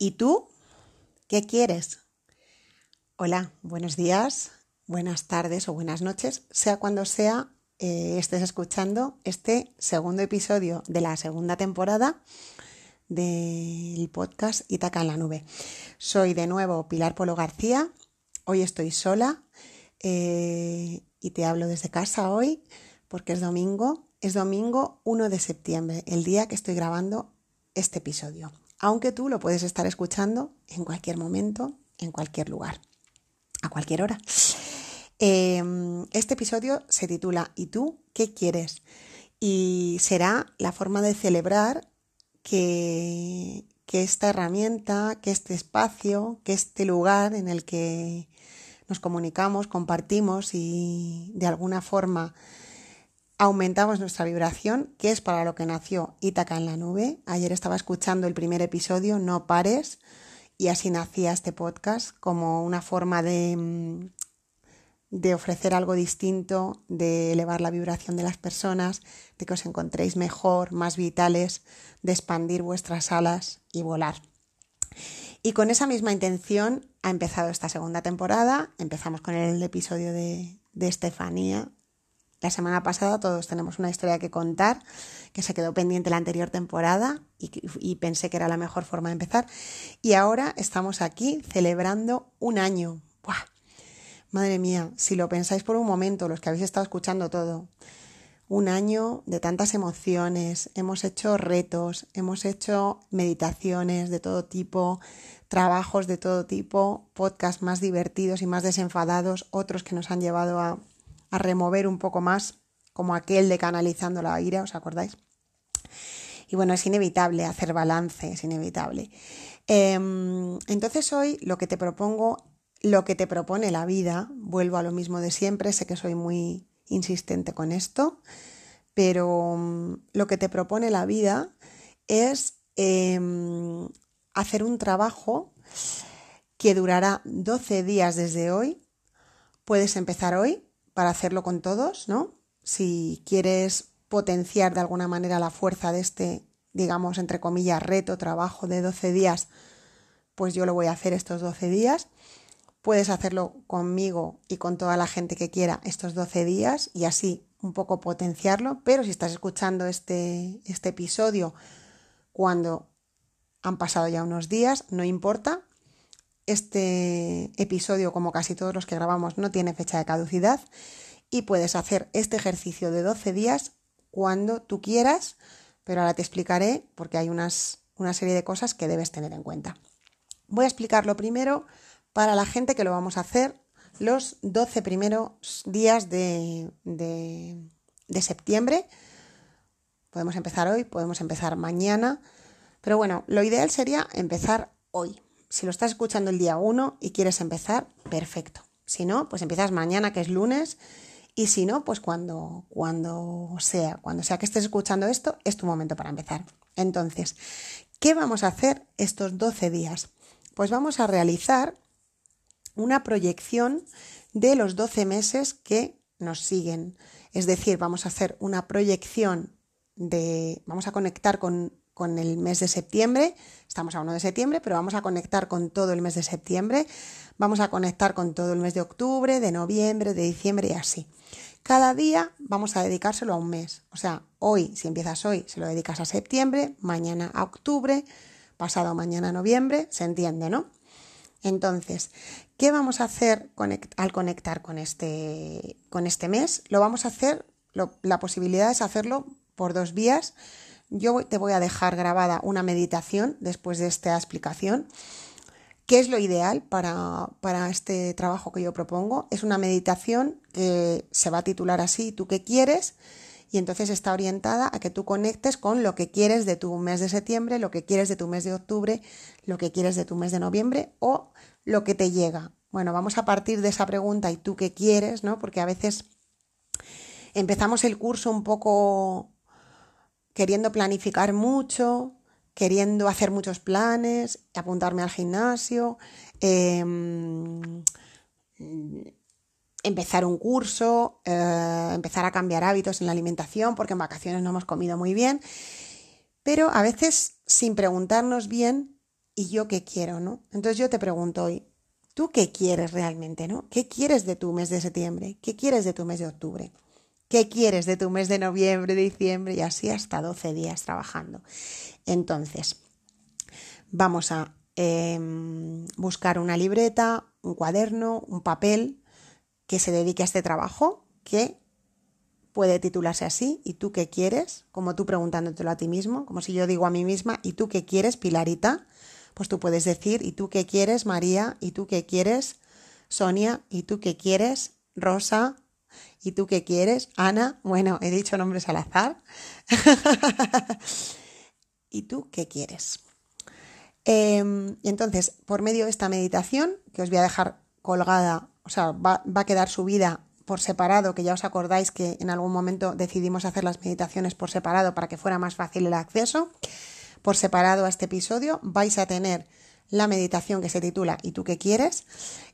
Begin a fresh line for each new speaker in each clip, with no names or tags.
¿Y tú? ¿Qué quieres? Hola, buenos días, buenas tardes o buenas noches, sea cuando sea eh, estés escuchando este segundo episodio de la segunda temporada del podcast Itaca en la Nube. Soy de nuevo Pilar Polo García, hoy estoy sola eh, y te hablo desde casa hoy porque es domingo, es domingo 1 de septiembre, el día que estoy grabando este episodio aunque tú lo puedes estar escuchando en cualquier momento, en cualquier lugar, a cualquier hora. Em, este episodio se titula ¿Y tú qué quieres? Y será la forma de celebrar que, que esta herramienta, que este espacio, que este lugar en el que nos comunicamos, compartimos y de alguna forma aumentamos nuestra vibración, que es para lo que nació Ítaca en la nube. Ayer estaba escuchando el primer episodio, No pares, y así nacía este podcast como una forma de, mm, de ofrecer algo distinto, de elevar la vibración de las personas, de que os encontréis mejor, más vitales, de expandir vuestras alas y volar. Y con esa misma intención ha empezado esta segunda temporada. Empezamos con el episodio de, de Estefanía, la semana pasada todos tenemos una historia que contar que se quedó pendiente la anterior temporada y, pensé que era la mejor forma de empezar. Y ahora estamos aquí celebrando un año. ¡Buah! Madre mía, si lo pensáis por un momento, los que habéis estado escuchando todo, un año de tantas emociones, hemos hecho retos, hemos hecho meditaciones de todo tipo, trabajos de todo tipo, podcasts más divertidos y más desenfadados, otros que nos han llevado a a remover un poco más, como aquel de canalizando la ira, ¿os acordáis? Y bueno, es inevitable hacer balance, es inevitable. Em, entonces hoy lo que te propongo, lo que te propone la vida, vuelvo a lo mismo de siempre, sé que soy muy insistente con esto, pero mm, lo que te propone la vida es em, hacer un trabajo que durará 12 días desde hoy. Puedes empezar hoy, para hacerlo con todos, ¿no? Si quieres potenciar de alguna manera la fuerza de este, digamos, entre comillas, reto, trabajo de 12 días, pues yo lo voy a hacer estos 12 días. Puedes hacerlo conmigo y con toda la gente que quiera estos 12 días y así un poco potenciarlo, pero si estás escuchando este, este episodio cuando han pasado ya unos días, no importa. Este episodio, como casi todos los que grabamos, no tiene fecha de caducidad y puedes hacer este ejercicio de 12 días cuando tú quieras, pero ahora te explicaré porque hay unas, una serie de cosas que debes tener en cuenta. Voy a explicarlo primero para la gente que lo vamos a hacer los 12 primeros días de, de septiembre. Podemos empezar hoy, podemos empezar mañana, pero bueno, lo ideal sería empezar hoy. Si lo estás escuchando el día 1 y quieres empezar, perfecto. Si no, pues empiezas mañana, que es lunes, y si no, pues cuando, cuando sea, cuando sea que estés escuchando esto, es tu momento para empezar. Entonces, ¿qué vamos a hacer estos 12 días? Pues vamos a realizar una proyección de los 12 meses que nos siguen. Es decir, vamos a hacer una proyección de, vamos a conectar con, con el mes de septiembre, estamos a 1 de septiembre, pero vamos a conectar con todo el mes de septiembre, vamos a conectar con todo el mes de octubre, de noviembre, de diciembre y así. Cada día vamos a dedicárselo a un mes. O sea, hoy, si empiezas hoy, se lo dedicas a septiembre, mañana a octubre, pasado mañana a noviembre, se entiende, ¿no? Entonces, ¿qué vamos a hacer al conectar con este, con este mes? Lo vamos a hacer, la posibilidad es hacerlo por dos vías. Yo te voy a dejar grabada una meditación después de esta explicación ¿Qué es lo ideal para, este trabajo que yo propongo? Es una meditación que se va a titular así, ¿tú qué quieres? Y entonces está orientada a que tú conectes con lo que quieres de tu mes de septiembre, lo que quieres de tu mes de octubre, lo que quieres de tu mes de noviembre o lo que te llega. Bueno, vamos a partir de esa pregunta, ¿y tú qué quieres? ¿no? Porque a veces empezamos el curso un poco queriendo planificar mucho, queriendo hacer muchos planes, apuntarme al gimnasio, em, empezar un curso, eh, empezar a cambiar hábitos en la alimentación, porque en vacaciones no hemos comido muy bien, pero a veces sin preguntarnos bien y yo qué quiero, ¿no? Entonces yo te pregunto hoy, ¿tú qué quieres realmente, ¿no? ¿Qué quieres de tu mes de septiembre? ¿Qué quieres de tu mes de octubre? ¿Qué quieres de tu mes de noviembre, diciembre y así hasta 12 días trabajando? Entonces, vamos a em, buscar una libreta, un cuaderno, un papel que se dedique a este trabajo, que puede titularse así, ¿y tú qué quieres? Como tú preguntándotelo a ti mismo, como si yo digo a mí misma, ¿y tú qué quieres, Pilarita? Pues tú puedes decir, ¿y tú qué quieres, María? ¿Y tú qué quieres, Sonia? ¿Y tú qué quieres, Rosa? ¿Y tú qué quieres, Ana? Bueno, he dicho nombres al azar. ¿Y tú qué quieres? Em, entonces, por medio de esta meditación, que os voy a dejar colgada, o sea, va, va a quedar subida por separado, que ya os acordáis que en algún momento decidimos hacer las meditaciones por separado para que fuera más fácil el acceso. Por separado a este episodio vais a tener la meditación que se titula ¿Y tú qué quieres?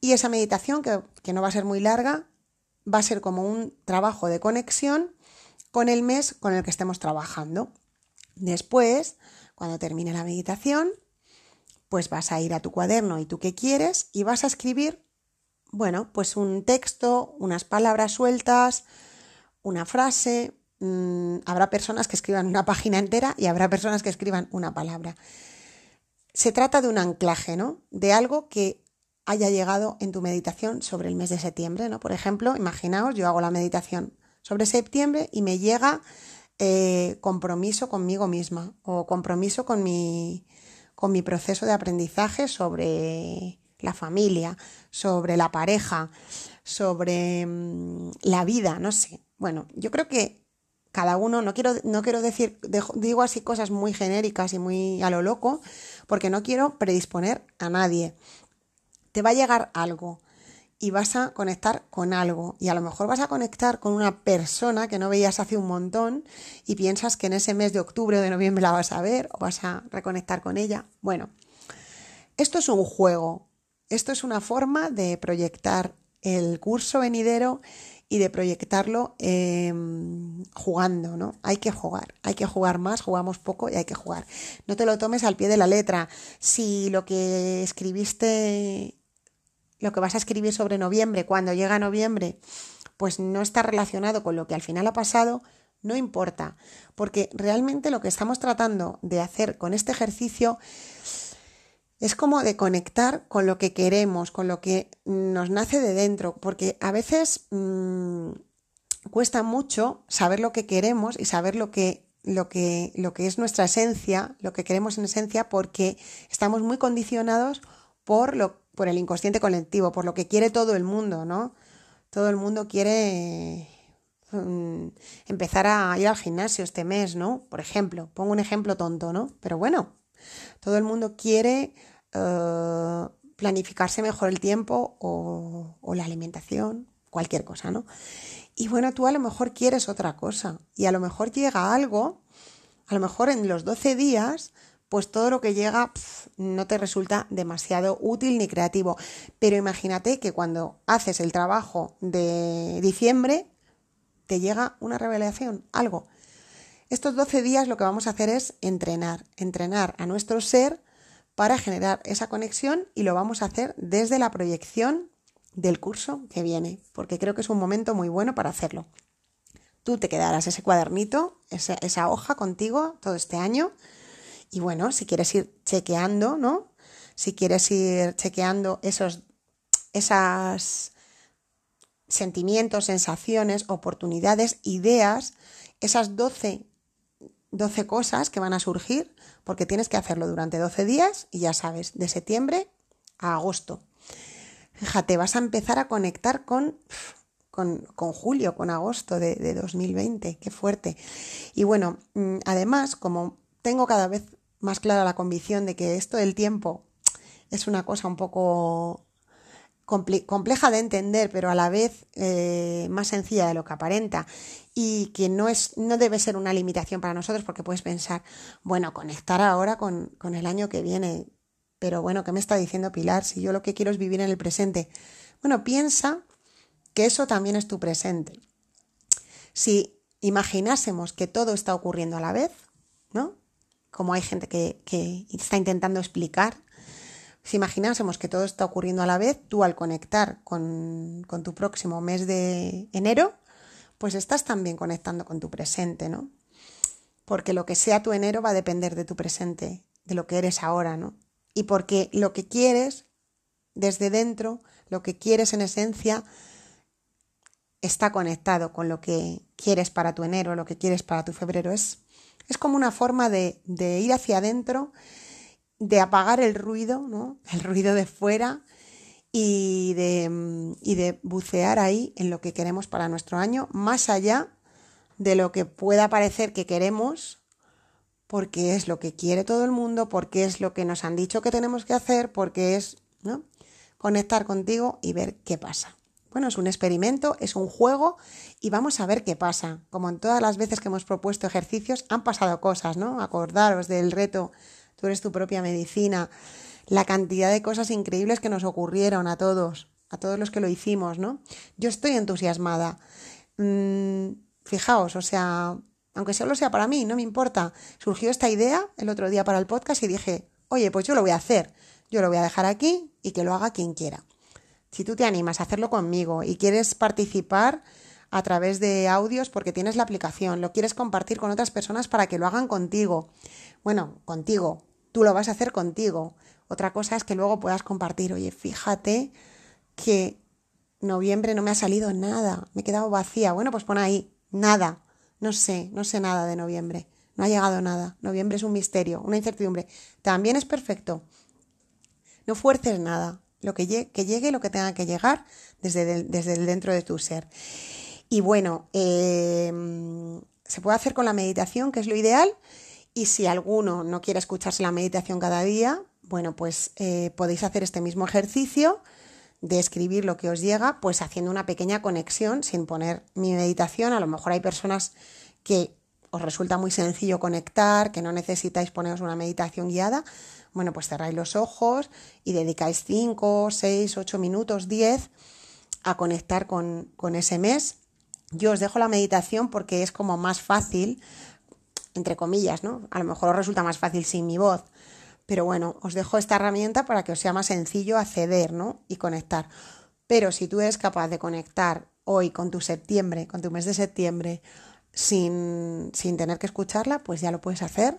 Y esa meditación, que, que no va a ser muy larga, va a ser como un trabajo de conexión con el mes con el que estemos trabajando. Después, cuando termine la meditación, pues vas a ir a tu cuaderno y tú qué quieres y vas a escribir bueno, pues un texto, unas palabras sueltas, una frase. Mm, habrá personas que escriban una página entera y habrá personas que escriban una palabra. Se trata de un anclaje, ¿no? De algo que haya llegado en tu meditación sobre el mes de septiembre, ¿no? Por ejemplo, imaginaos, yo hago la meditación sobre septiembre y me llega eh, compromiso conmigo misma o compromiso con mi, con mi proceso de aprendizaje sobre la familia, sobre la pareja, sobre mm, la vida, no sé. Bueno, yo creo que cada uno, no quiero, no quiero decir, digo así cosas muy genéricas y muy a lo loco, porque no quiero predisponer a nadie. Te va a llegar algo y vas a conectar con algo y a lo mejor vas a conectar con una persona que no veías hace un montón y piensas que en ese mes de octubre o de noviembre la vas a ver o vas a reconectar con ella. Bueno, esto es un juego, esto es una forma de proyectar el curso venidero y de proyectarlo em, jugando, ¿no? Hay que jugar, hay que jugar más, jugamos poco y hay que jugar. No te lo tomes al pie de la letra. Si lo que escribiste, lo que vas a escribir sobre noviembre, cuando llega noviembre, pues no está relacionado con lo que al final ha pasado, no importa, porque realmente lo que estamos tratando de hacer con este ejercicio es como de conectar con lo que queremos, con lo que nos nace de dentro, porque a veces mmm, cuesta mucho saber lo que queremos y saber lo que, lo, que, lo que es nuestra esencia, lo que queremos en esencia, porque estamos muy condicionados por, lo, por el inconsciente colectivo, por lo que quiere todo el mundo, ¿no? Todo el mundo quiere mm, empezar a ir al gimnasio este mes, ¿no? Por ejemplo, pongo un ejemplo tonto, ¿no? Pero bueno, todo el mundo quiere eh, planificarse mejor el tiempo o, o la alimentación, cualquier cosa, ¿no? Y bueno, tú a lo mejor quieres otra cosa y a lo mejor llega algo, a lo mejor en los 12 días, pues todo lo que llega no te resulta demasiado útil ni creativo. Pero imagínate que cuando haces el trabajo de diciembre, te llega una revelación, algo. Estos 12 días lo que vamos a hacer es entrenar, entrenar a nuestro ser para generar esa conexión y lo vamos a hacer desde la proyección del curso que viene, porque creo que es un momento muy bueno para hacerlo. Tú te quedarás ese cuadernito, esa, esa hoja contigo todo este año y bueno, si quieres ir chequeando, ¿no? Si quieres ir chequeando esos sentimientos, sensaciones, oportunidades, ideas, esas 12 12 cosas que van a surgir, porque tienes que hacerlo durante 12 días y ya sabes, de septiembre a agosto. Fíjate, vas a empezar a conectar con, con, julio, con agosto de, de 2020, qué fuerte. Y bueno, mm, además, como tengo cada vez más clara la convicción de que esto del tiempo es una cosa un poco compleja de entender, pero a la vez eh, más sencilla de lo que aparenta y que no, es, no debe ser una limitación para nosotros porque puedes pensar, bueno, conectar ahora con, con el año que viene, pero bueno, ¿qué me está diciendo Pilar? Si yo lo que quiero es vivir en el presente. Bueno, piensa que eso también es tu presente. Si imaginásemos que todo está ocurriendo a la vez, ¿no? Como hay gente que, está intentando explicar Si imaginásemos que todo está ocurriendo a la vez, tú al conectar con, con tu próximo mes de enero, pues estás también conectando con tu presente, ¿no? Porque lo que sea tu enero va a depender de tu presente, de lo que eres ahora, ¿no? Y porque lo que quieres desde dentro, lo que quieres en esencia, está conectado con lo que quieres para tu enero, lo que quieres para tu febrero. Es, es como una forma de, ir hacia adentro de apagar el ruido, ¿no? El ruido de fuera y de, bucear ahí en lo que queremos para nuestro año, más allá de lo que pueda parecer que queremos, porque es lo que quiere todo el mundo, porque es lo que nos han dicho que tenemos que hacer, porque es. Conectar contigo y ver qué pasa. Bueno, es un experimento, es un juego y vamos a ver qué pasa. Como en todas las veces que hemos propuesto ejercicios, han pasado cosas, ¿no? Acordaros del reto tú eres tu propia medicina, la cantidad de cosas increíbles que nos ocurrieron a todos, a todos los que lo hicimos, ¿no? Yo estoy entusiasmada. Mm, fijaos, o sea, aunque solo sea para mí, no me importa. Surgió esta idea el otro día para el podcast y dije, oye, pues yo lo voy a hacer. Yo lo voy a dejar aquí y que lo haga quien quiera. Si tú te animas a hacerlo conmigo y quieres participar a través de audios porque tienes la aplicación, lo quieres compartir con otras personas para que lo hagan contigo. Bueno, contigo, tú lo vas a hacer contigo. Otra cosa es que luego puedas compartir, oye, fíjate que noviembre no me ha salido nada, me he quedado vacía. Bueno, pues pon ahí, nada, no sé, no sé nada de noviembre, no ha llegado nada. Noviembre es un misterio, una incertidumbre. También es perfecto. No fuerces nada, lo que, llegue, lo que tenga que llegar desde, desde el dentro de tu ser. Y bueno, eh, se puede hacer con la meditación, que es lo ideal, y si alguno no quiere escucharse la meditación cada día, bueno, pues eh, podéis hacer este mismo ejercicio de escribir lo que os llega, pues haciendo una pequeña conexión sin poner mi meditación. A lo mejor hay personas que os resulta muy sencillo conectar, que no necesitáis poneros una meditación guiada. Bueno, pues cerráis los ojos y dedicáis 5, 6, 8 minutos, 10 a conectar con, con ese mes. Yo os dejo la meditación porque es como más fácil entre comillas, ¿no? A lo mejor os resulta más fácil sin mi voz, pero bueno, os dejo esta herramienta para que os sea más sencillo acceder, ¿no? Y conectar. Pero si tú eres capaz de conectar hoy con tu septiembre, con tu mes de septiembre, sin, sin tener que escucharla, pues ya lo puedes hacer.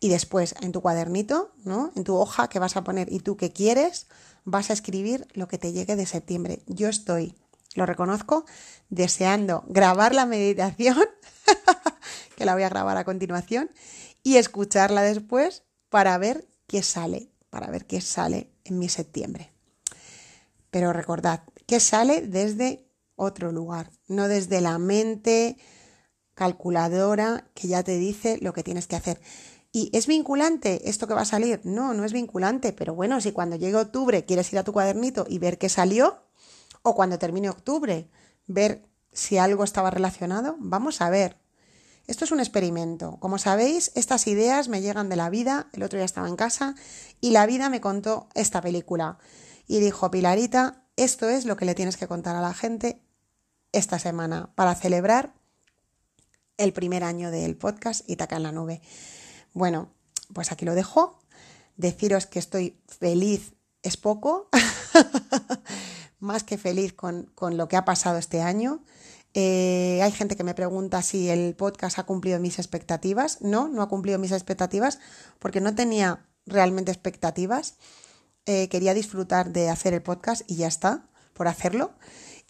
Y después en tu cuadernito, ¿no? En tu hoja que vas a poner y tú que quieres, vas a escribir lo que te llegue de septiembre. Yo estoy, lo reconozco, deseando grabar la meditación que la voy a grabar a continuación, y escucharla después para ver qué sale, para ver qué sale en mi septiembre. Pero recordad, que sale desde otro lugar, no desde la mente calculadora que ya te dice lo que tienes que hacer. ¿Y es vinculante esto que va a salir? No, no es vinculante, pero bueno, si cuando llegue octubre quieres ir a tu cuadernito y ver qué salió, o cuando termine octubre, ver si algo estaba relacionado, vamos a ver. Esto es un experimento. Como sabéis, estas ideas me llegan de la vida. El otro día estaba en casa y la vida me contó esta película. Y dijo, Pilarita, esto es lo que le tienes que contar a la gente esta semana para celebrar el primer año del podcast Itaca en la Nube. Bueno, pues aquí lo dejo. Deciros que estoy feliz es poco, más que feliz con, con lo que ha pasado este año. Eh, hay gente que me pregunta si el podcast ha cumplido mis expectativas. No, no ha cumplido mis expectativas porque no tenía realmente expectativas. Eh, quería disfrutar de hacer el podcast y ya está, por hacerlo.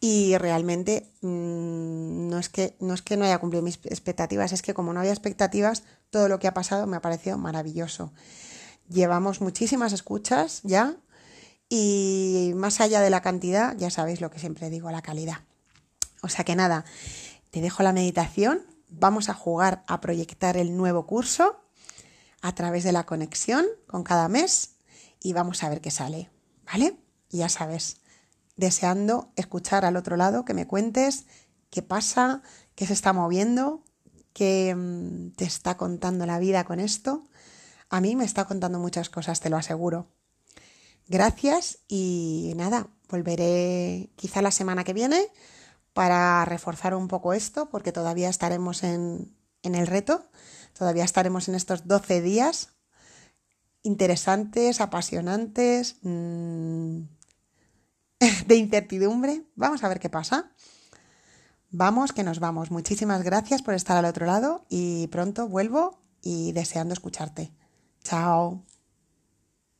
Y realmente mmm, no, es que, no es que no haya cumplido mis expectativas, es que como no había expectativas, todo lo que ha pasado me ha parecido maravilloso. Llevamos muchísimas escuchas ya y más allá de la cantidad, ya sabéis lo que siempre digo, la calidad. O sea que nada, te dejo la meditación, vamos a jugar a proyectar el nuevo curso a través de la conexión con cada mes y vamos a ver qué sale, ¿vale? Ya sabes, deseando escuchar al otro lado que me cuentes qué pasa, qué se está moviendo, qué mm, te está contando la vida con esto. A mí me está contando muchas cosas, te lo aseguro. Gracias y nada, volveré quizá la semana que viene para reforzar un poco esto, porque todavía estaremos en, el reto, todavía estaremos en estos 12 días interesantes, apasionantes, mm, de incertidumbre. Vamos a ver qué pasa. Vamos, que nos vamos. Muchísimas gracias por estar al otro lado y pronto vuelvo y deseando escucharte. Chao.